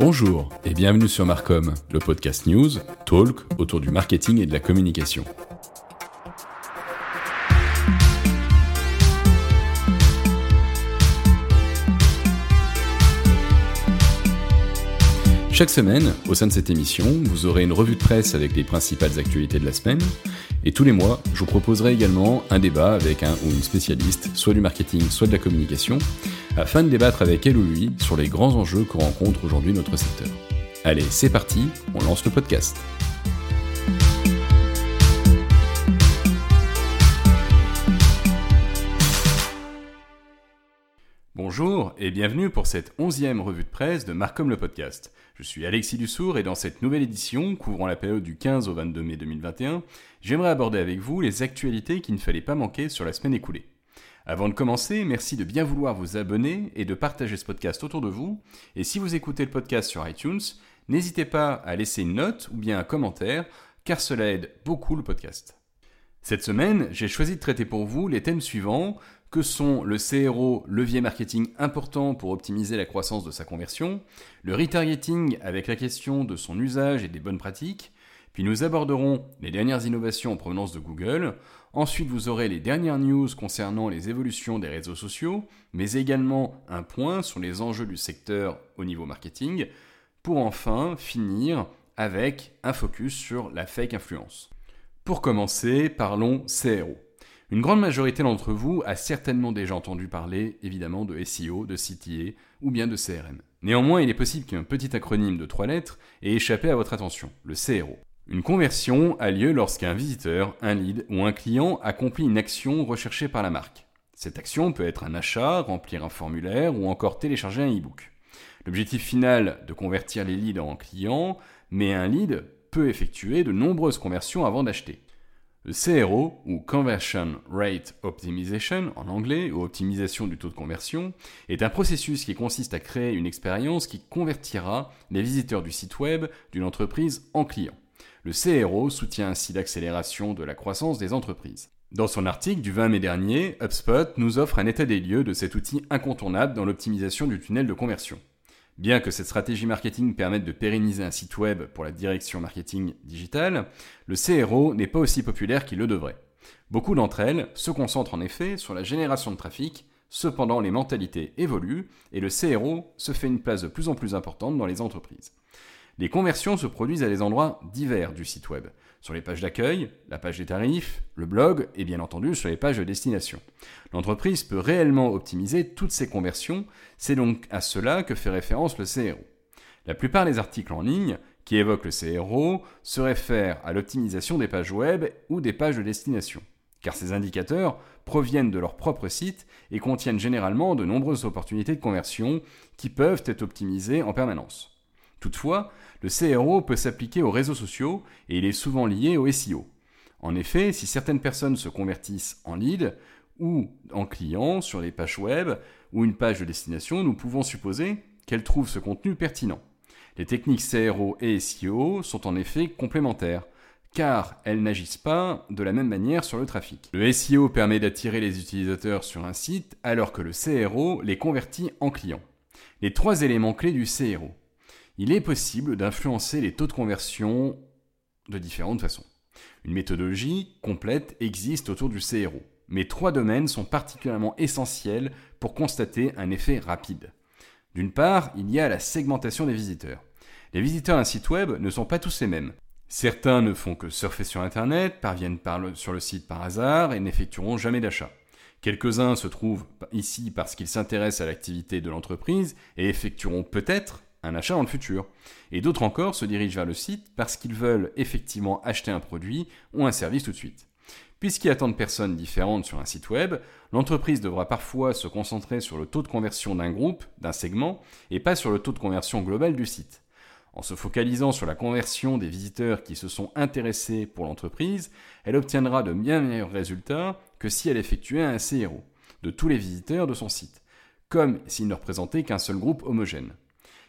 Bonjour et bienvenue sur Marcom, le podcast news, talk autour du marketing et de la communication. Chaque semaine, au sein de cette émission, vous aurez une revue de presse avec les principales actualités de la semaine. Et tous les mois, je vous proposerai également un débat avec un ou une spécialiste, soit du marketing, soit de la communication, afin de débattre avec elle ou lui sur les grands enjeux que rencontre aujourd'hui notre secteur. Allez, c'est parti, on lance le podcast. Bonjour et bienvenue pour cette onzième revue de presse de Marcom le podcast. Je suis Alexis Dussour et dans cette nouvelle édition, couvrant la période du 15 au 22 mai 2021, j'aimerais aborder avec vous les actualités qu'il ne fallait pas manquer sur la semaine écoulée. Avant de commencer, merci de bien vouloir vous abonner et de partager ce podcast autour de vous. Et si vous écoutez le podcast sur iTunes, n'hésitez pas à laisser une note ou bien un commentaire, car cela aide beaucoup le podcast. Cette semaine, j'ai choisi de traiter pour vous les thèmes suivants que sont le CRO, levier marketing important pour optimiser la croissance de sa conversion, le retargeting avec la question de son usage et des bonnes pratiques, puis nous aborderons les dernières innovations en provenance de Google, ensuite vous aurez les dernières news concernant les évolutions des réseaux sociaux, mais également un point sur les enjeux du secteur au niveau marketing, pour enfin finir avec un focus sur la fake influence. Pour commencer, parlons CRO. Une grande majorité d'entre vous a certainement déjà entendu parler évidemment de SEO, de CTA ou bien de CRM. Néanmoins, il est possible qu'un petit acronyme de trois lettres ait échappé à votre attention, le CRO. Une conversion a lieu lorsqu'un visiteur, un lead ou un client accomplit une action recherchée par la marque. Cette action peut être un achat, remplir un formulaire ou encore télécharger un e-book. L'objectif final de convertir les leads en clients, mais un lead peut effectuer de nombreuses conversions avant d'acheter. Le CRO, ou Conversion Rate Optimization en anglais, ou optimisation du taux de conversion, est un processus qui consiste à créer une expérience qui convertira les visiteurs du site web d'une entreprise en clients. Le CRO soutient ainsi l'accélération de la croissance des entreprises. Dans son article du 20 mai dernier, HubSpot nous offre un état des lieux de cet outil incontournable dans l'optimisation du tunnel de conversion. Bien que cette stratégie marketing permette de pérenniser un site web pour la direction marketing digitale, le CRO n'est pas aussi populaire qu'il le devrait. Beaucoup d'entre elles se concentrent en effet sur la génération de trafic, cependant les mentalités évoluent et le CRO se fait une place de plus en plus importante dans les entreprises. Les conversions se produisent à des endroits divers du site web, sur les pages d'accueil, la page des tarifs, le blog et bien entendu sur les pages de destination. L'entreprise peut réellement optimiser toutes ces conversions, c'est donc à cela que fait référence le CRO. La plupart des articles en ligne qui évoquent le CRO se réfèrent à l'optimisation des pages web ou des pages de destination, car ces indicateurs proviennent de leur propre site et contiennent généralement de nombreuses opportunités de conversion qui peuvent être optimisées en permanence. Toutefois, le CRO peut s'appliquer aux réseaux sociaux et il est souvent lié au SEO. En effet, si certaines personnes se convertissent en lead ou en client sur les pages web ou une page de destination, nous pouvons supposer qu'elles trouvent ce contenu pertinent. Les techniques CRO et SEO sont en effet complémentaires, car elles n'agissent pas de la même manière sur le trafic. Le SEO permet d'attirer les utilisateurs sur un site, alors que le CRO les convertit en clients. Les trois éléments clés du CRO il est possible d'influencer les taux de conversion de différentes façons. Une méthodologie complète existe autour du CRO, mais trois domaines sont particulièrement essentiels pour constater un effet rapide. D'une part, il y a la segmentation des visiteurs. Les visiteurs d'un site web ne sont pas tous les mêmes. Certains ne font que surfer sur Internet, parviennent sur le site par hasard et n'effectueront jamais d'achat. Quelques-uns se trouvent ici parce qu'ils s'intéressent à l'activité de l'entreprise et effectueront peut-être un achat dans le futur. Et d'autres encore se dirigent vers le site parce qu'ils veulent effectivement acheter un produit ou un service tout de suite. Puisqu'il y a tant de personnes différentes sur un site web, l'entreprise devra parfois se concentrer sur le taux de conversion d'un groupe, d'un segment, et pas sur le taux de conversion global du site. En se focalisant sur la conversion des visiteurs qui se sont intéressés pour l'entreprise, elle obtiendra de bien meilleurs résultats que si elle effectuait un CRO de tous les visiteurs de son site, comme s'il ne représentait qu'un seul groupe homogène.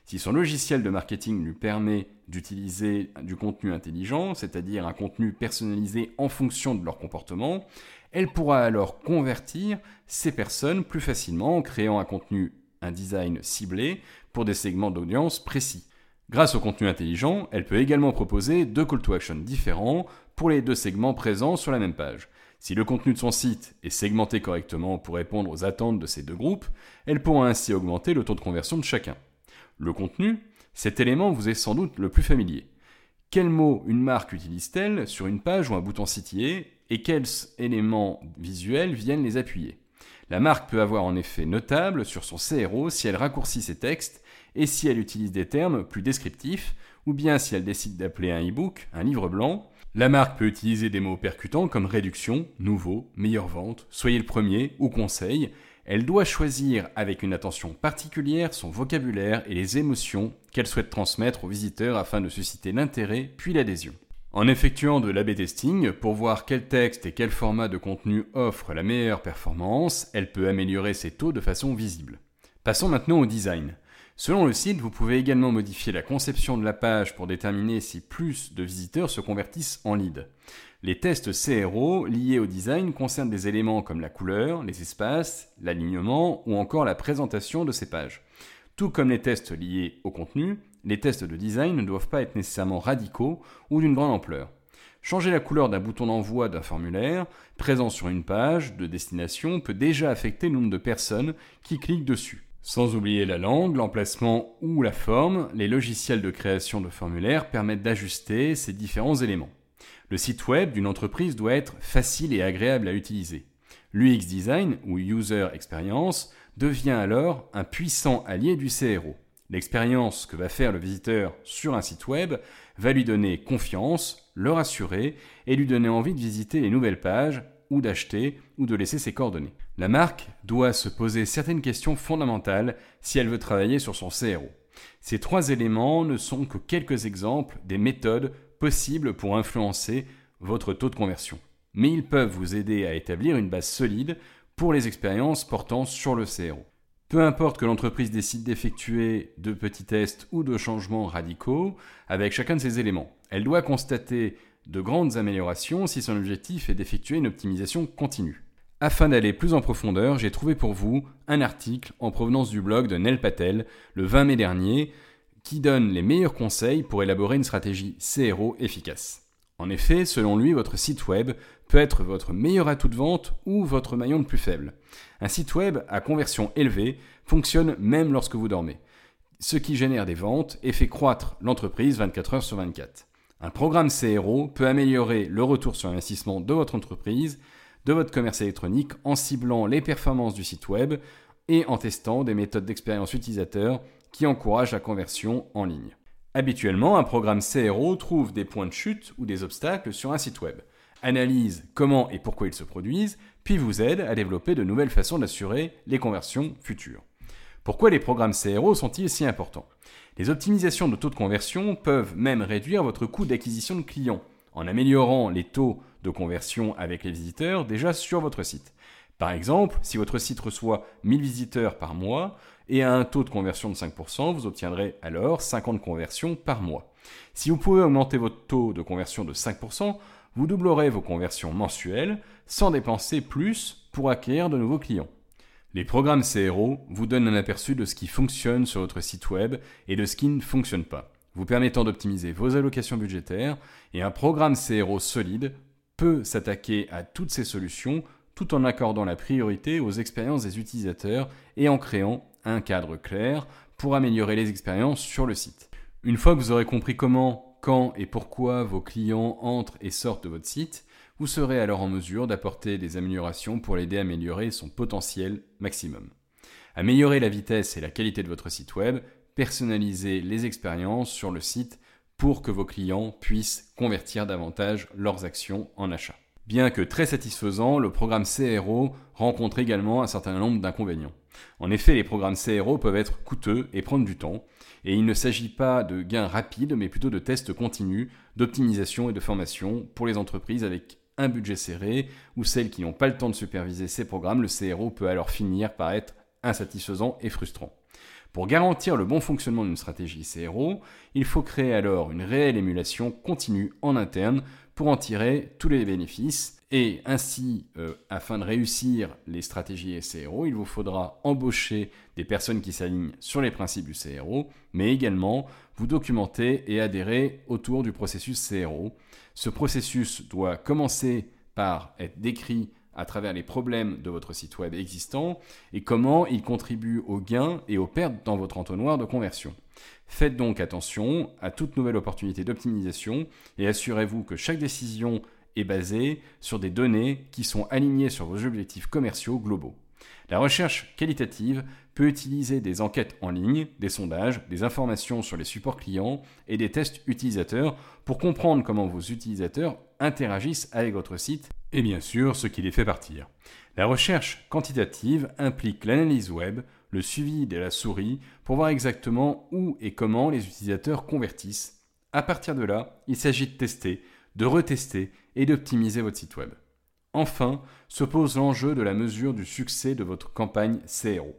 Si son logiciel de marketing lui permet d'utiliser du contenu intelligent, c'est-à-dire un contenu personnalisé en fonction de leur comportement, elle pourra alors convertir ces personnes plus facilement en créant un contenu, un design ciblé pour des segments d'audience précis. Grâce au contenu intelligent, elle peut également proposer deux call to action différents pour les deux segments présents sur la même page. Si le contenu de son site est segmenté correctement pour répondre aux attentes de ces deux groupes, elle pourra ainsi augmenter le taux de conversion de chacun. Le contenu, cet élément vous est sans doute le plus familier. Quels mots une marque utilise-t-elle sur une page ou un bouton sitier et quels éléments visuels viennent les appuyer? La marque peut avoir un effet notable sur son CRO si elle raccourcit ses textes et si elle utilise des termes plus descriptifs ou bien si elle décide d'appeler un e-book un livre blanc la marque peut utiliser des mots percutants comme réduction, nouveau, meilleure vente, soyez le premier ou conseil. Elle doit choisir avec une attention particulière son vocabulaire et les émotions qu'elle souhaite transmettre aux visiteurs afin de susciter l'intérêt puis l'adhésion. En effectuant de l'AB testing pour voir quel texte et quel format de contenu offre la meilleure performance, elle peut améliorer ses taux de façon visible. Passons maintenant au design. Selon le site, vous pouvez également modifier la conception de la page pour déterminer si plus de visiteurs se convertissent en lead. Les tests CRO liés au design concernent des éléments comme la couleur, les espaces, l'alignement ou encore la présentation de ces pages. Tout comme les tests liés au contenu, les tests de design ne doivent pas être nécessairement radicaux ou d'une grande ampleur. Changer la couleur d'un bouton d'envoi d'un formulaire présent sur une page de destination peut déjà affecter le nombre de personnes qui cliquent dessus. Sans oublier la langue, l'emplacement ou la forme, les logiciels de création de formulaires permettent d'ajuster ces différents éléments. Le site web d'une entreprise doit être facile et agréable à utiliser. L'UX Design ou User Experience devient alors un puissant allié du CRO. L'expérience que va faire le visiteur sur un site web va lui donner confiance, le rassurer et lui donner envie de visiter les nouvelles pages ou d'acheter ou de laisser ses coordonnées. La marque doit se poser certaines questions fondamentales si elle veut travailler sur son CRO. Ces trois éléments ne sont que quelques exemples des méthodes possibles pour influencer votre taux de conversion. Mais ils peuvent vous aider à établir une base solide pour les expériences portant sur le CRO. Peu importe que l'entreprise décide d'effectuer de petits tests ou de changements radicaux avec chacun de ces éléments, elle doit constater de grandes améliorations si son objectif est d'effectuer une optimisation continue. Afin d'aller plus en profondeur, j'ai trouvé pour vous un article en provenance du blog de Nel Patel le 20 mai dernier qui donne les meilleurs conseils pour élaborer une stratégie CRO efficace. En effet, selon lui, votre site web peut être votre meilleur atout de vente ou votre maillon le plus faible. Un site web à conversion élevée fonctionne même lorsque vous dormez, ce qui génère des ventes et fait croître l'entreprise 24 heures sur 24. Un programme CRO peut améliorer le retour sur investissement de votre entreprise, de votre commerce électronique en ciblant les performances du site web et en testant des méthodes d'expérience utilisateur qui encouragent la conversion en ligne. Habituellement, un programme CRO trouve des points de chute ou des obstacles sur un site web, analyse comment et pourquoi ils se produisent, puis vous aide à développer de nouvelles façons d'assurer les conversions futures. Pourquoi les programmes CRO sont-ils si importants? Les optimisations de taux de conversion peuvent même réduire votre coût d'acquisition de clients en améliorant les taux de conversion avec les visiteurs déjà sur votre site. Par exemple, si votre site reçoit 1000 visiteurs par mois et a un taux de conversion de 5%, vous obtiendrez alors 50 conversions par mois. Si vous pouvez augmenter votre taux de conversion de 5%, vous doublerez vos conversions mensuelles sans dépenser plus pour acquérir de nouveaux clients. Les programmes CRO vous donnent un aperçu de ce qui fonctionne sur votre site web et de ce qui ne fonctionne pas, vous permettant d'optimiser vos allocations budgétaires, et un programme CRO solide peut s'attaquer à toutes ces solutions tout en accordant la priorité aux expériences des utilisateurs et en créant un cadre clair pour améliorer les expériences sur le site. Une fois que vous aurez compris comment, quand et pourquoi vos clients entrent et sortent de votre site, vous serez alors en mesure d'apporter des améliorations pour l'aider à améliorer son potentiel maximum. Améliorer la vitesse et la qualité de votre site web, personnaliser les expériences sur le site pour que vos clients puissent convertir davantage leurs actions en achat. Bien que très satisfaisant, le programme CRO rencontre également un certain nombre d'inconvénients. En effet, les programmes CRO peuvent être coûteux et prendre du temps, et il ne s'agit pas de gains rapides, mais plutôt de tests continus, d'optimisation et de formation pour les entreprises avec un budget serré, ou celles qui n'ont pas le temps de superviser ces programmes, le CRO peut alors finir par être insatisfaisant et frustrant. Pour garantir le bon fonctionnement d'une stratégie CRO, il faut créer alors une réelle émulation continue en interne pour en tirer tous les bénéfices Et ainsi, euh, afin de réussir les stratégies CRO, il vous faudra embaucher des personnes qui s'alignent sur les principes du CRO, mais également vous documenter et adhérer autour du processus CRO. Ce processus doit commencer par être décrit à travers les problèmes de votre site web existant et comment il contribue aux gains et aux pertes dans votre entonnoir de conversion. Faites donc attention à toute nouvelle opportunité d'optimisation et assurez-vous que chaque décision est basée sur des données qui sont alignées sur vos objectifs commerciaux globaux. La recherche qualitative peut utiliser des enquêtes en ligne, des sondages, des informations sur les supports clients et des tests utilisateurs pour comprendre comment vos utilisateurs interagissent avec votre site et bien sûr ce qui les fait partir. La recherche quantitative implique l'analyse web, le suivi de la souris pour voir exactement où et comment les utilisateurs convertissent. À partir de là, il s'agit de tester, de retester et d'optimiser votre site web. Enfin, se pose l'enjeu de la mesure du succès de votre campagne CRO.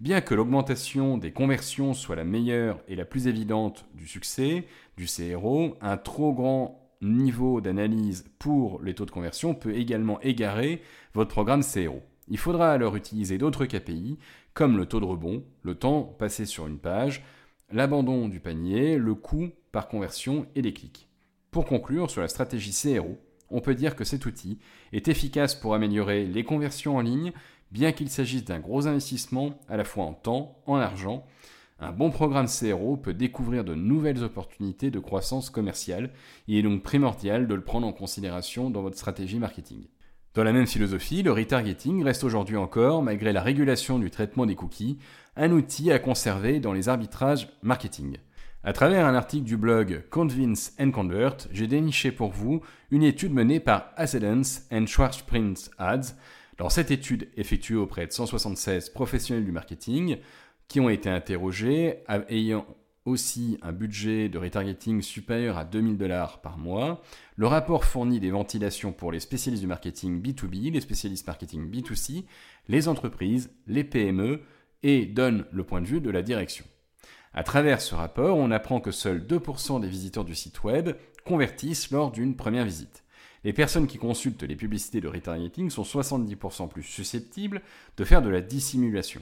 Bien que l'augmentation des conversions soit la meilleure et la plus évidente du succès du CRO, un trop grand niveau d'analyse pour les taux de conversion peut également égarer votre programme CRO. Il faudra alors utiliser d'autres KPI comme le taux de rebond, le temps passé sur une page, l'abandon du panier, le coût par conversion et les clics. Pour conclure sur la stratégie CRO, on peut dire que cet outil est efficace pour améliorer les conversions en ligne, bien qu'il s'agisse d'un gros investissement à la fois en temps, en argent. Un bon programme CRO peut découvrir de nouvelles opportunités de croissance commerciale. Il est donc primordial de le prendre en considération dans votre stratégie marketing. Dans la même philosophie, le retargeting reste aujourd'hui encore, malgré la régulation du traitement des cookies, un outil à conserver dans les arbitrages marketing. À travers un article du blog Convince and Convert, j'ai déniché pour vous une étude menée par Accidents and Schwarzprint Ads. Dans cette étude effectuée auprès de 176 professionnels du marketing qui ont été interrogés, ayant aussi un budget de retargeting supérieur à 2000 dollars par mois. Le rapport fournit des ventilations pour les spécialistes du marketing B2B, les spécialistes marketing B2C, les entreprises, les PME et donne le point de vue de la direction. À travers ce rapport, on apprend que seuls 2% des visiteurs du site web convertissent lors d'une première visite. Les personnes qui consultent les publicités de retargeting sont 70% plus susceptibles de faire de la dissimulation.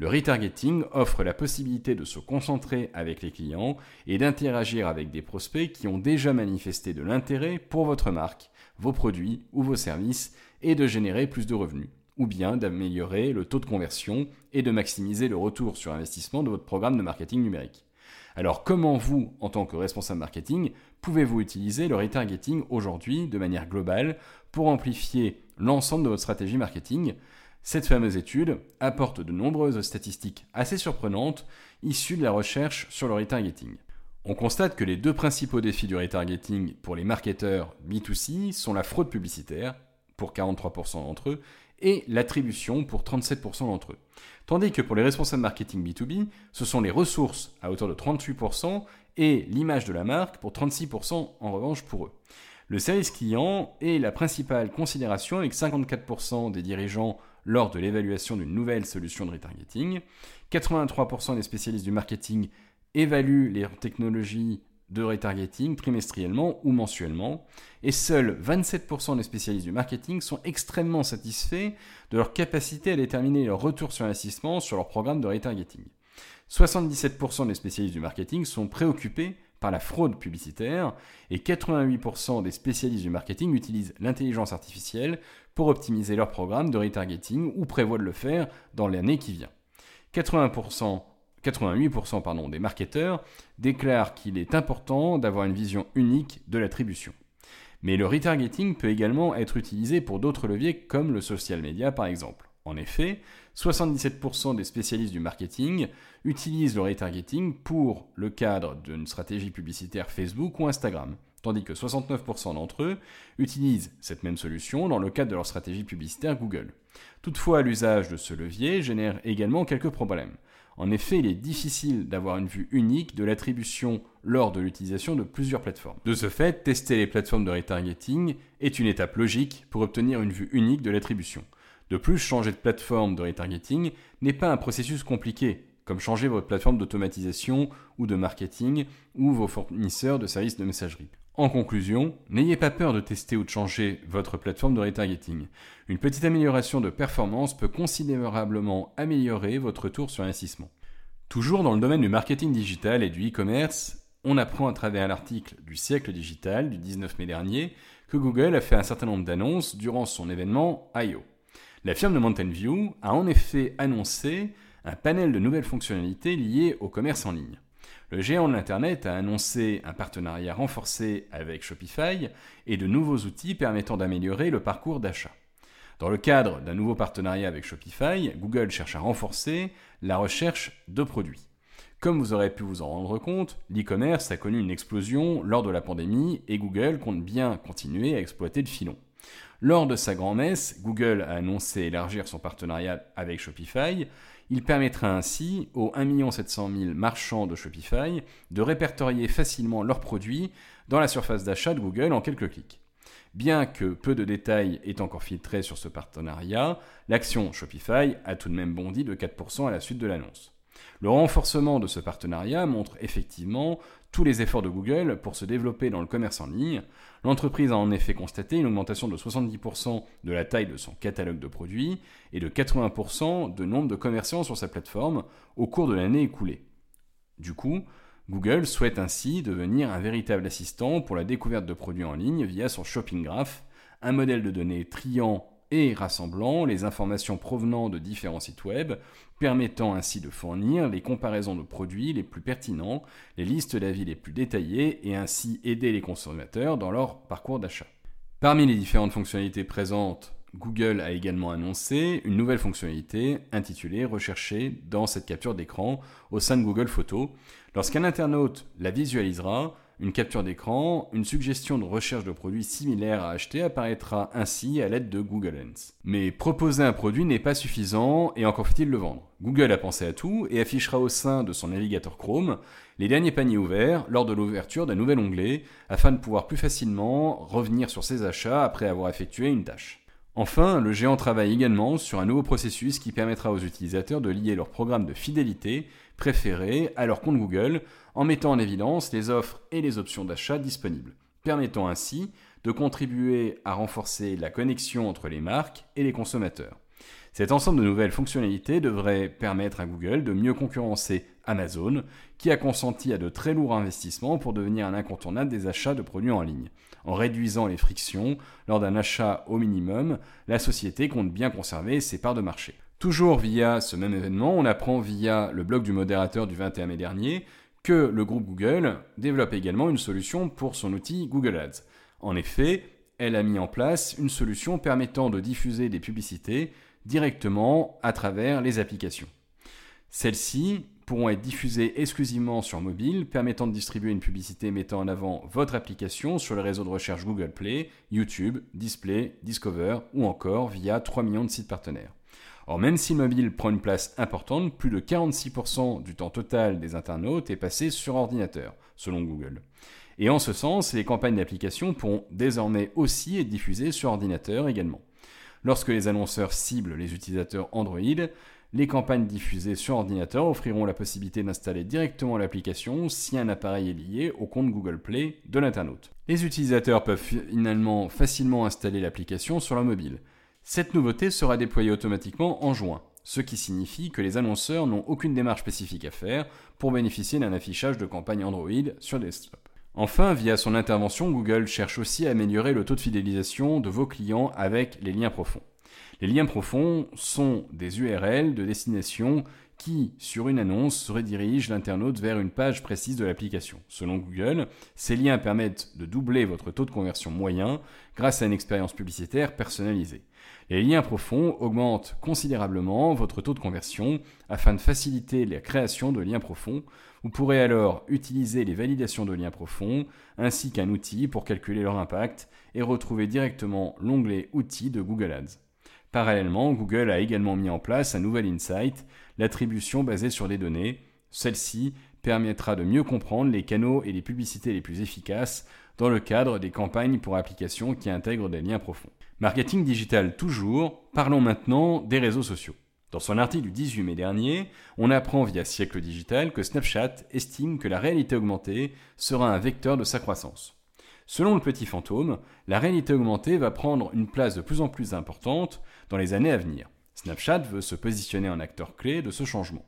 Le retargeting offre la possibilité de se concentrer avec les clients et d'interagir avec des prospects qui ont déjà manifesté de l'intérêt pour votre marque, vos produits ou vos services et de générer plus de revenus ou bien d'améliorer le taux de conversion et de maximiser le retour sur investissement de votre programme de marketing numérique. Alors comment vous, en tant que responsable marketing, pouvez-vous utiliser le retargeting aujourd'hui de manière globale pour amplifier l'ensemble de votre stratégie marketing? Cette fameuse étude apporte de nombreuses statistiques assez surprenantes issues de la recherche sur le retargeting. On constate que les deux principaux défis du retargeting pour les marketeurs B2C sont la fraude publicitaire, pour 43% d'entre eux, et l'attribution pour 37% d'entre eux. Tandis que pour les responsables marketing B2B, ce sont les ressources à hauteur de 38% et l'image de la marque pour 36% en revanche pour eux. Le service client est la principale considération avec 54% des dirigeants lors de l'évaluation d'une nouvelle solution de retargeting. 83% des spécialistes du marketing évaluent les technologies de retargeting trimestriellement ou mensuellement, et seuls 27% des spécialistes du marketing sont extrêmement satisfaits de leur capacité à déterminer leur retour sur investissement sur leur programme de retargeting. 77% des spécialistes du marketing sont préoccupés par la fraude publicitaire et 88% des spécialistes du marketing utilisent l'intelligence artificielle pour optimiser leur programme de retargeting ou prévoient de le faire dans l'année qui vient. 80% 88% pardon, des marketeurs déclarent qu'il est important d'avoir une vision unique de l'attribution. Mais le retargeting peut également être utilisé pour d'autres leviers comme le social media par exemple. En effet, 77% des spécialistes du marketing utilisent le retargeting pour le cadre d'une stratégie publicitaire Facebook ou Instagram, tandis que 69% d'entre eux utilisent cette même solution dans le cadre de leur stratégie publicitaire Google. Toutefois, l'usage de ce levier génère également quelques problèmes. En effet, il est difficile d'avoir une vue unique de l'attribution lors de l'utilisation de plusieurs plateformes. De ce fait, tester les plateformes de retargeting est une étape logique pour obtenir une vue unique de l'attribution. De plus, changer de plateforme de retargeting n'est pas un processus compliqué, comme changer votre plateforme d'automatisation ou de marketing ou vos fournisseurs de services de messagerie. En conclusion, n'ayez pas peur de tester ou de changer votre plateforme de retargeting. Une petite amélioration de performance peut considérablement améliorer votre tour sur investissement. Toujours dans le domaine du marketing digital et du e-commerce, on apprend à travers l'article du siècle digital du 19 mai dernier que Google a fait un certain nombre d'annonces durant son événement I.O. La firme de Mountain View a en effet annoncé un panel de nouvelles fonctionnalités liées au commerce en ligne. Le géant de l'Internet a annoncé un partenariat renforcé avec Shopify et de nouveaux outils permettant d'améliorer le parcours d'achat. Dans le cadre d'un nouveau partenariat avec Shopify, Google cherche à renforcer la recherche de produits. Comme vous aurez pu vous en rendre compte, l'e-commerce a connu une explosion lors de la pandémie et Google compte bien continuer à exploiter le filon. Lors de sa grand-messe, Google a annoncé élargir son partenariat avec Shopify. Il permettra ainsi aux 1 700 000 marchands de Shopify de répertorier facilement leurs produits dans la surface d'achat de Google en quelques clics. Bien que peu de détails aient encore filtré sur ce partenariat, l'action Shopify a tout de même bondi de 4% à la suite de l'annonce. Le renforcement de ce partenariat montre effectivement tous les efforts de Google pour se développer dans le commerce en ligne. L'entreprise a en effet constaté une augmentation de 70% de la taille de son catalogue de produits et de 80% de nombre de commerçants sur sa plateforme au cours de l'année écoulée. Du coup, Google souhaite ainsi devenir un véritable assistant pour la découverte de produits en ligne via son Shopping Graph, un modèle de données triant et rassemblant les informations provenant de différents sites web, permettant ainsi de fournir les comparaisons de produits les plus pertinents, les listes d'avis les plus détaillées et ainsi aider les consommateurs dans leur parcours d'achat. Parmi les différentes fonctionnalités présentes, Google a également annoncé une nouvelle fonctionnalité intitulée Rechercher dans cette capture d'écran au sein de Google Photos. Lorsqu'un internaute la visualisera, une capture d'écran, une suggestion de recherche de produits similaires à acheter apparaîtra ainsi à l'aide de Google Lens. Mais proposer un produit n'est pas suffisant et encore faut-il le vendre. Google a pensé à tout et affichera au sein de son navigateur Chrome les derniers paniers ouverts lors de l'ouverture d'un nouvel onglet afin de pouvoir plus facilement revenir sur ses achats après avoir effectué une tâche. Enfin, le géant travaille également sur un nouveau processus qui permettra aux utilisateurs de lier leur programme de fidélité préféré à leur compte Google en mettant en évidence les offres et les options d'achat disponibles, permettant ainsi de contribuer à renforcer la connexion entre les marques et les consommateurs. Cet ensemble de nouvelles fonctionnalités devrait permettre à Google de mieux concurrencer Amazon, qui a consenti à de très lourds investissements pour devenir un incontournable des achats de produits en ligne. En réduisant les frictions lors d'un achat au minimum, la société compte bien conserver ses parts de marché. Toujours via ce même événement, on apprend via le blog du modérateur du 21 mai dernier que le groupe Google développe également une solution pour son outil Google Ads. En effet, elle a mis en place une solution permettant de diffuser des publicités directement à travers les applications. Celles-ci pourront être diffusées exclusivement sur mobile, permettant de distribuer une publicité mettant en avant votre application sur le réseau de recherche Google Play, YouTube, Display, Discover ou encore via 3 millions de sites partenaires. Or, même si le mobile prend une place importante, plus de 46% du temps total des internautes est passé sur ordinateur, selon Google. Et en ce sens, les campagnes d'application pourront désormais aussi être diffusées sur ordinateur également. Lorsque les annonceurs ciblent les utilisateurs Android, les campagnes diffusées sur ordinateur offriront la possibilité d'installer directement l'application si un appareil est lié au compte Google Play de l'internaute. Les utilisateurs peuvent finalement facilement installer l'application sur leur mobile. Cette nouveauté sera déployée automatiquement en juin, ce qui signifie que les annonceurs n'ont aucune démarche spécifique à faire pour bénéficier d'un affichage de campagne Android sur desktop. Enfin, via son intervention, Google cherche aussi à améliorer le taux de fidélisation de vos clients avec les liens profonds. Les liens profonds sont des URL de destination qui, sur une annonce, redirigent l'internaute vers une page précise de l'application. Selon Google, ces liens permettent de doubler votre taux de conversion moyen grâce à une expérience publicitaire personnalisée. Les liens profonds augmentent considérablement votre taux de conversion afin de faciliter la création de liens profonds. Vous pourrez alors utiliser les validations de liens profonds ainsi qu'un outil pour calculer leur impact et retrouver directement l'onglet Outils de Google Ads. Parallèlement, Google a également mis en place un nouvel insight, l'attribution basée sur des données. Celle-ci permettra de mieux comprendre les canaux et les publicités les plus efficaces dans le cadre des campagnes pour applications qui intègrent des liens profonds. Marketing digital toujours, parlons maintenant des réseaux sociaux. Dans son article du 18 mai dernier, on apprend via Siècle Digital que Snapchat estime que la réalité augmentée sera un vecteur de sa croissance. Selon le petit fantôme, la réalité augmentée va prendre une place de plus en plus importante dans les années à venir. Snapchat veut se positionner en acteur clé de ce changement.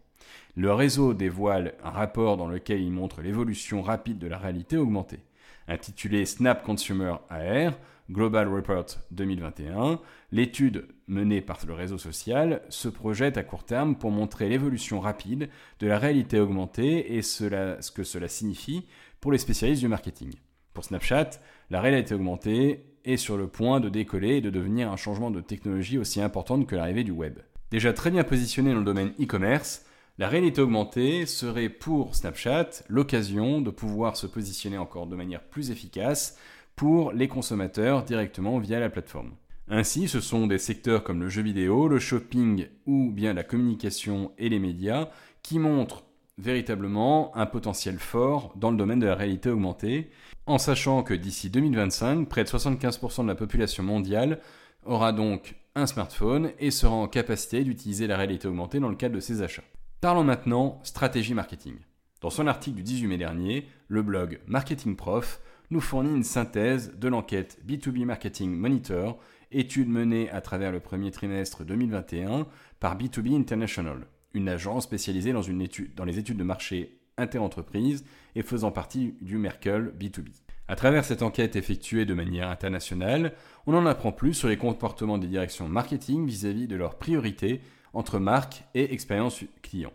Le réseau dévoile un rapport dans lequel il montre l'évolution rapide de la réalité augmentée. Intitulé Snap Consumer AR, Global Report 2021, l'étude menée par le réseau social se projette à court terme pour montrer l'évolution rapide de la réalité augmentée et ce que cela signifie pour les spécialistes du marketing. Pour Snapchat, la réalité augmentée est sur le point de décoller et de devenir un changement de technologie aussi important que l'arrivée du web. Déjà très bien positionné dans le domaine e-commerce, la réalité augmentée serait pour Snapchat l'occasion de pouvoir se positionner encore de manière plus efficace pour les consommateurs directement via la plateforme. Ainsi, ce sont des secteurs comme le jeu vidéo, le shopping ou bien la communication et les médias qui montrent véritablement un potentiel fort dans le domaine de la réalité augmentée, en sachant que d'ici 2025, près de 75% de la population mondiale aura donc un smartphone et sera en capacité d'utiliser la réalité augmentée dans le cadre de ses achats. Parlons maintenant stratégie marketing. Dans son article du 18 mai dernier, le blog Marketing Prof nous fournit une synthèse de l'enquête B2B Marketing Monitor, étude menée à travers le premier trimestre 2021 par B2B International, une agence spécialisée dans, les études de marché interentreprise et faisant partie du Merkel B2B. À travers cette enquête effectuée de manière internationale, on en apprend plus sur les comportements des directions marketing vis-à-vis de leurs priorités entre marque et expérience client.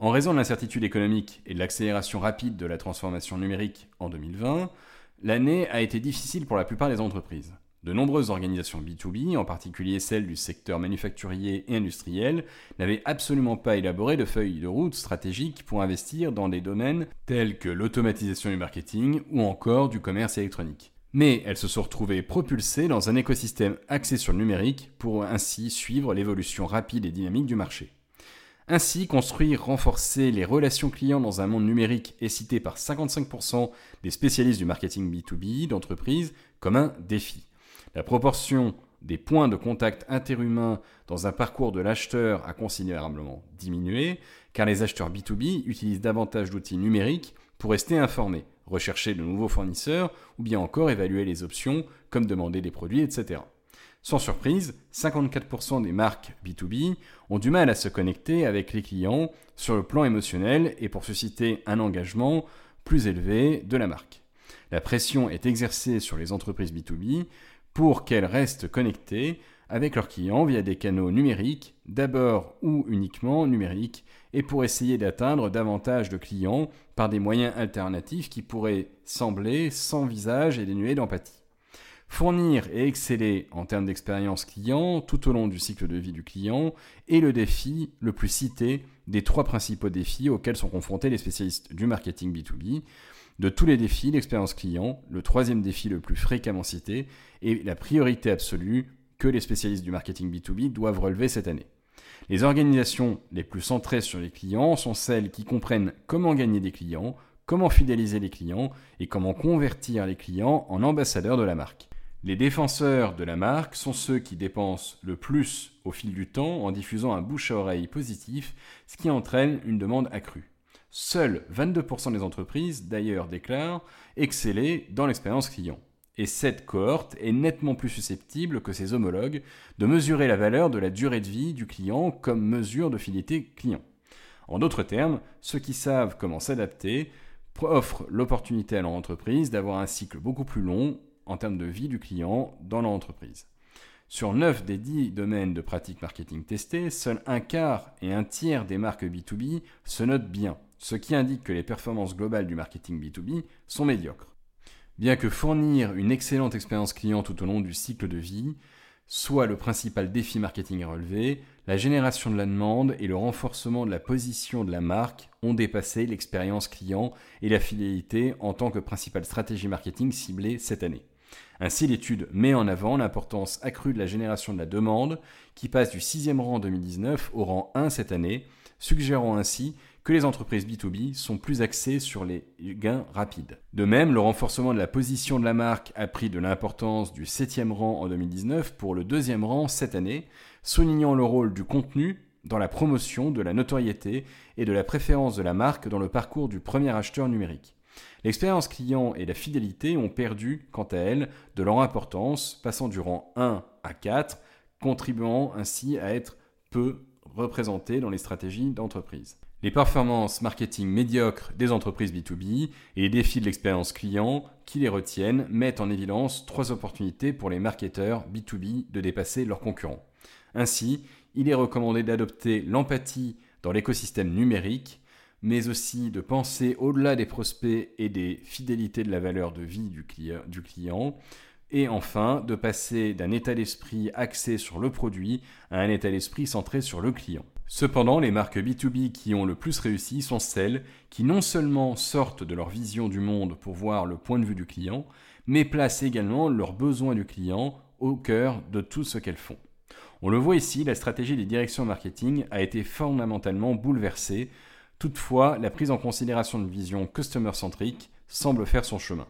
En raison de l'incertitude économique et de l'accélération rapide de la transformation numérique en 2020, l'année a été difficile pour la plupart des entreprises. De nombreuses organisations B2B, en particulier celles du secteur manufacturier et industriel, n'avaient absolument pas élaboré de feuilles de route stratégiques pour investir dans des domaines tels que l'automatisation du marketing ou encore du commerce électronique. Mais elles se sont retrouvées propulsées dans un écosystème axé sur le numérique pour ainsi suivre l'évolution rapide et dynamique du marché. Ainsi, construire, renforcer les relations clients dans un monde numérique est cité par 55% des spécialistes du marketing B2B d'entreprise comme un défi. La proportion des points de contact interhumains dans un parcours de l'acheteur a considérablement diminué, car les acheteurs B2B utilisent davantage d'outils numériques pour rester informés, rechercher de nouveaux fournisseurs ou bien encore évaluer les options comme demander des produits, etc. Sans surprise, 54% des marques B2B ont du mal à se connecter avec les clients sur le plan émotionnel et pour susciter un engagement plus élevé de la marque. La pression est exercée sur les entreprises B2B pour qu'elles restent connectées avec leurs clients via des canaux numériques, d'abord ou uniquement numériques, et pour essayer d'atteindre davantage de clients par des moyens alternatifs qui pourraient sembler sans visage et dénués d'empathie. Fournir et exceller en termes d'expérience client tout au long du cycle de vie du client est le défi le plus cité des trois principaux défis auxquels sont confrontés les spécialistes du marketing B2B. De tous les défis, l'expérience client, le troisième défi le plus fréquemment cité, est la priorité absolue que les spécialistes du marketing B2B doivent relever cette année. Les organisations les plus centrées sur les clients sont celles qui comprennent comment gagner des clients, comment fidéliser les clients et comment convertir les clients en ambassadeurs de la marque. Les défenseurs de la marque sont ceux qui dépensent le plus au fil du temps en diffusant un bouche à oreille positif, ce qui entraîne une demande accrue. Seuls 22% des entreprises, d'ailleurs, déclarent exceller dans l'expérience client. Et cette cohorte est nettement plus susceptible que ses homologues de mesurer la valeur de la durée de vie du client comme mesure de fidélité client. En d'autres termes, ceux qui savent comment s'adapter offrent l'opportunité à leur entreprise d'avoir un cycle beaucoup plus long en termes de vie du client dans l'entreprise. Sur 9 des 10 domaines de pratique marketing testés, seul un quart et un tiers des marques B2B se notent bien, ce qui indique que les performances globales du marketing B2B sont médiocres. Bien que fournir une excellente expérience client tout au long du cycle de vie soit le principal défi marketing à relever, la génération de la demande et le renforcement de la position de la marque ont dépassé l'expérience client et la fidélité en tant que principale stratégie marketing ciblée cette année. Ainsi, l'étude met en avant l'importance accrue de la génération de la demande, qui passe du 6e rang en 2019 au rang 1 cette année, suggérant ainsi que les entreprises B2B sont plus axées sur les gains rapides. De même, le renforcement de la position de la marque a pris de l'importance du 7e rang en 2019 pour le 2e rang cette année, soulignant le rôle du contenu dans la promotion de la notoriété et de la préférence de la marque dans le parcours du premier acheteur numérique. L'expérience client et la fidélité ont perdu, quant à elles, de leur importance, passant du rang 1 à 4, contribuant ainsi à être peu représentées dans les stratégies d'entreprise. Les performances marketing médiocres des entreprises B2B et les défis de l'expérience client qui les retiennent mettent en évidence trois opportunités pour les marketeurs B2B de dépasser leurs concurrents. Ainsi, il est recommandé d'adopter l'empathie dans l'écosystème numérique, mais aussi de penser au-delà des prospects et des fidélités de la valeur de vie du client, et enfin de passer d'un état d'esprit axé sur le produit à un état d'esprit centré sur le client. Cependant, les marques B2B qui ont le plus réussi sont celles qui non seulement sortent de leur vision du monde pour voir le point de vue du client, mais placent également leurs besoins du client au cœur de tout ce qu'elles font. On le voit ici, la stratégie des directions marketing a été fondamentalement bouleversée. Toutefois, la prise en considération de vision customer-centrique semble faire son chemin.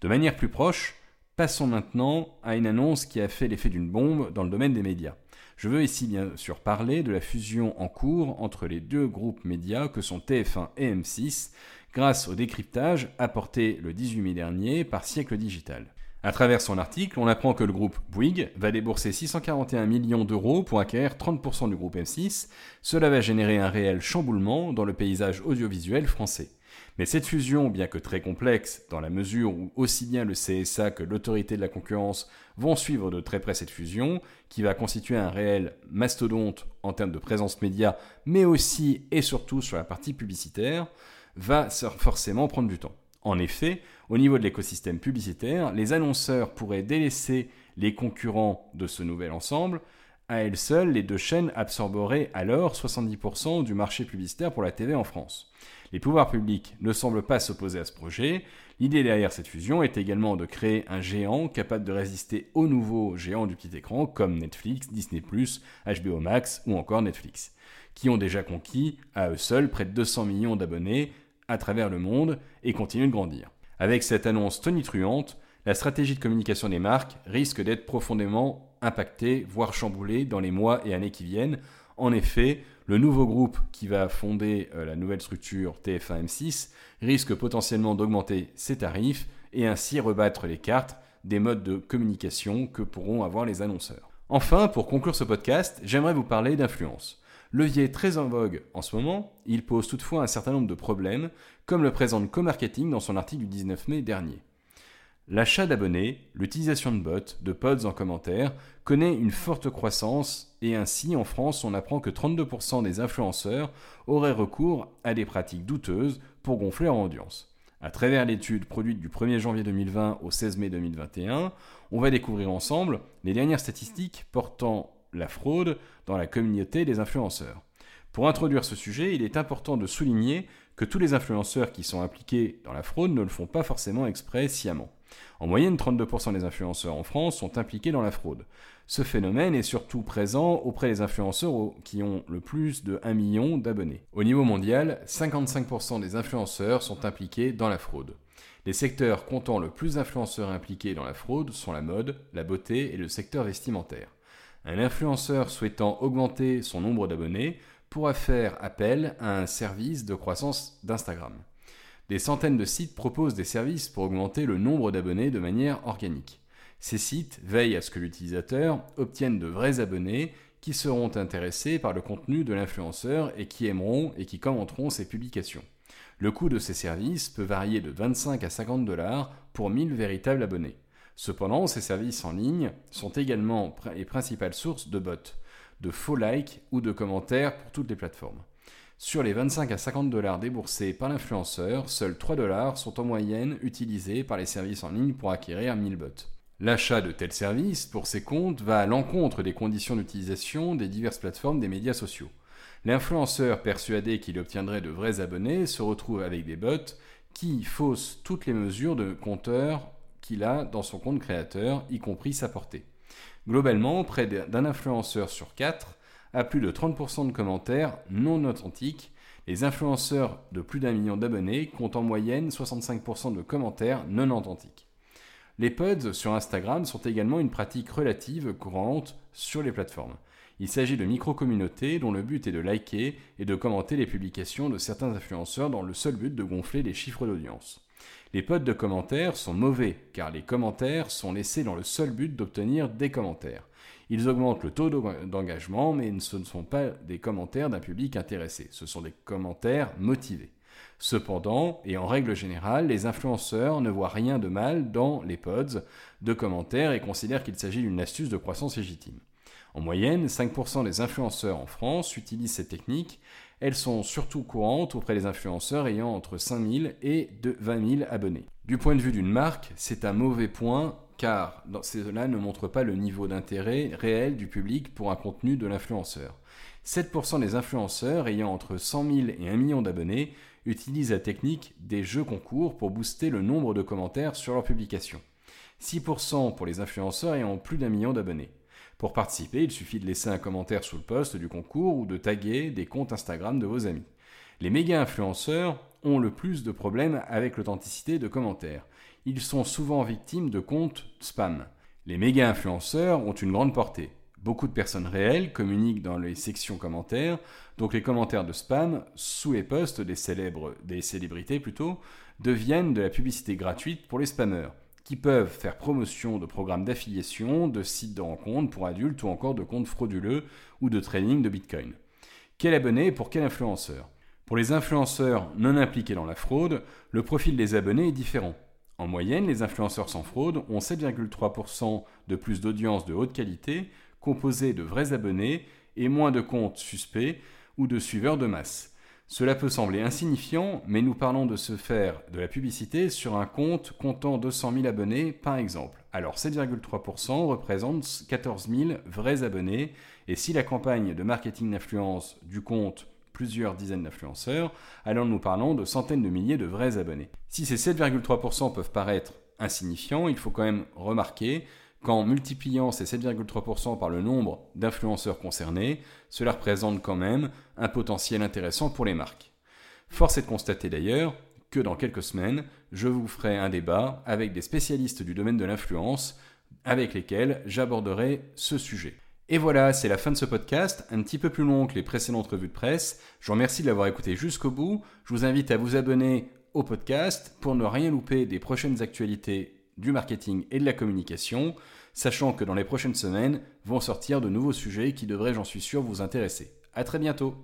De manière plus proche, passons maintenant à une annonce qui a fait l'effet d'une bombe dans le domaine des médias. Je veux ici bien sûr parler de la fusion en cours entre les deux groupes médias que sont TF1 et M6 grâce au décryptage apporté le 18 mai dernier par Siècle Digital. À travers son article, on apprend que le groupe Bouygues va débourser 641 millions d'euros pour acquérir 30% du groupe M6. Cela va générer un réel chamboulement dans le paysage audiovisuel français. Mais cette fusion, bien que très complexe, dans la mesure où aussi bien le CSA que l'autorité de la concurrence vont suivre de très près cette fusion, qui va constituer un réel mastodonte en termes de présence média, mais aussi et surtout sur la partie publicitaire, va forcément prendre du temps. En effet, au niveau de l'écosystème publicitaire, les annonceurs pourraient délaisser les concurrents de ce nouvel ensemble. À elles seules, les deux chaînes absorberaient alors 70% du marché publicitaire pour la TV en France. Les pouvoirs publics ne semblent pas s'opposer à ce projet. L'idée derrière cette fusion est également de créer un géant capable de résister aux nouveaux géants du petit écran comme Netflix, Disney ⁇ HBO Max ou encore Netflix, qui ont déjà conquis à eux seuls près de 200 millions d'abonnés à travers le monde et continuent de grandir. Avec cette annonce tonitruante, la stratégie de communication des marques risque d'être profondément impactée, voire chamboulée dans les mois et années qui viennent. En effet, le nouveau groupe qui va fonder euh, la nouvelle structure TF1-M6 risque potentiellement d'augmenter ses tarifs et ainsi rebattre les cartes des modes de communication que pourront avoir les annonceurs. Enfin, pour conclure ce podcast, j'aimerais vous parler d'influence. Levier très en vogue en ce moment, il pose toutefois un certain nombre de problèmes, comme le présente Co-Marketing dans son article du 19 mai dernier. L'achat d'abonnés, l'utilisation de bots, de pods en commentaire, connaît une forte croissance et ainsi en France on apprend que 32% des influenceurs auraient recours à des pratiques douteuses pour gonfler leur audience. À travers l'étude produite du 1er janvier 2020 au 16 mai 2021, on va découvrir ensemble les dernières statistiques portant la fraude dans la communauté des influenceurs. Pour introduire ce sujet, il est important de souligner que tous les influenceurs qui sont impliqués dans la fraude ne le font pas forcément exprès sciemment. En moyenne, 32% des influenceurs en France sont impliqués dans la fraude. Ce phénomène est surtout présent auprès des influenceurs qui ont le plus de 1 million d'abonnés. Au niveau mondial, 55% des influenceurs sont impliqués dans la fraude. Les secteurs comptant le plus d'influenceurs impliqués dans la fraude sont la mode, la beauté et le secteur vestimentaire. Un influenceur souhaitant augmenter son nombre d'abonnés pourra faire appel à un service de croissance d'Instagram. Des centaines de sites proposent des services pour augmenter le nombre d'abonnés de manière organique. Ces sites veillent à ce que l'utilisateur obtienne de vrais abonnés qui seront intéressés par le contenu de l'influenceur et qui aimeront et qui commenteront ses publications. Le coût de ces services peut varier de 25 à 50 dollars pour 1000 véritables abonnés. Cependant, ces services en ligne sont également les principales sources de bots, de faux likes ou de commentaires pour toutes les plateformes. Sur les 25 à 50 dollars déboursés par l'influenceur, seuls 3 dollars sont en moyenne utilisés par les services en ligne pour acquérir 1000 bots. L'achat de tels services pour ces comptes va à l'encontre des conditions d'utilisation des diverses plateformes des médias sociaux. L'influenceur persuadé qu'il obtiendrait de vrais abonnés se retrouve avec des bots qui faussent toutes les mesures de compteur qu'il a dans son compte créateur, y compris sa portée. Globalement, près d'un influenceur sur quatre a plus de 30% de commentaires non authentiques. Les influenceurs de plus d'un million d'abonnés comptent en moyenne 65% de commentaires non authentiques. Les pods sur Instagram sont également une pratique relative courante sur les plateformes. Il s'agit de micro-communautés dont le but est de liker et de commenter les publications de certains influenceurs dans le seul but de gonfler les chiffres d'audience. Les pods de commentaires sont mauvais car les commentaires sont laissés dans le seul but d'obtenir des commentaires. Ils augmentent le taux d'engagement mais ce ne sont pas des commentaires d'un public intéressé, ce sont des commentaires motivés. Cependant, et en règle générale, les influenceurs ne voient rien de mal dans les pods de commentaires et considèrent qu'il s'agit d'une astuce de croissance légitime. En moyenne, 5% des influenceurs en France utilisent cette technique. Elles sont surtout courantes auprès des influenceurs ayant entre 5000 et 20 000 abonnés. Du point de vue d'une marque, c'est un mauvais point car cela ne montre pas le niveau d'intérêt réel du public pour un contenu de l'influenceur. 7% des influenceurs ayant entre 100 000 et 1 million d'abonnés utilisent la technique des jeux concours pour booster le nombre de commentaires sur leurs publications. 6% pour les influenceurs ayant plus d'un million d'abonnés. Pour participer, il suffit de laisser un commentaire sous le post du concours ou de taguer des comptes Instagram de vos amis. Les méga influenceurs ont le plus de problèmes avec l'authenticité de commentaires. Ils sont souvent victimes de comptes spam. Les méga influenceurs ont une grande portée. Beaucoup de personnes réelles communiquent dans les sections commentaires, donc les commentaires de spam sous les posts des célébrités plutôt, deviennent de la publicité gratuite pour les spammers qui peuvent faire promotion de programmes d'affiliation, de sites de rencontres pour adultes ou encore de comptes frauduleux ou de trading de Bitcoin. Quel abonné pour quel influenceur? Pour les influenceurs non impliqués dans la fraude, le profil des abonnés est différent. En moyenne, les influenceurs sans fraude ont 7,3% de plus d'audience de haute qualité, composée de vrais abonnés et moins de comptes suspects ou de suiveurs de masse. Cela peut sembler insignifiant, mais nous parlons de se faire de la publicité sur un compte comptant 200 000 abonnés, par exemple. Alors 7,3% représente 14 000 vrais abonnés, et si la campagne de marketing d'influence du compte plusieurs dizaines d'influenceurs, alors nous parlons de centaines de milliers de vrais abonnés. Si ces 7,3% peuvent paraître insignifiants, il faut quand même remarquer qu'en multipliant ces 7,3% par le nombre d'influenceurs concernés, cela représente quand même un potentiel intéressant pour les marques. Force est de constater d'ailleurs que dans quelques semaines, je vous ferai un débat avec des spécialistes du domaine de l'influence avec lesquels j'aborderai ce sujet. Et voilà, c'est la fin de ce podcast, un petit peu plus long que les précédentes revues de presse. Je vous remercie de l'avoir écouté jusqu'au bout. Je vous invite à vous abonner au podcast pour ne rien louper des prochaines actualités du marketing et de la communication, sachant que dans les prochaines semaines vont sortir de nouveaux sujets qui devraient, j'en suis sûr, vous intéresser. À très bientôt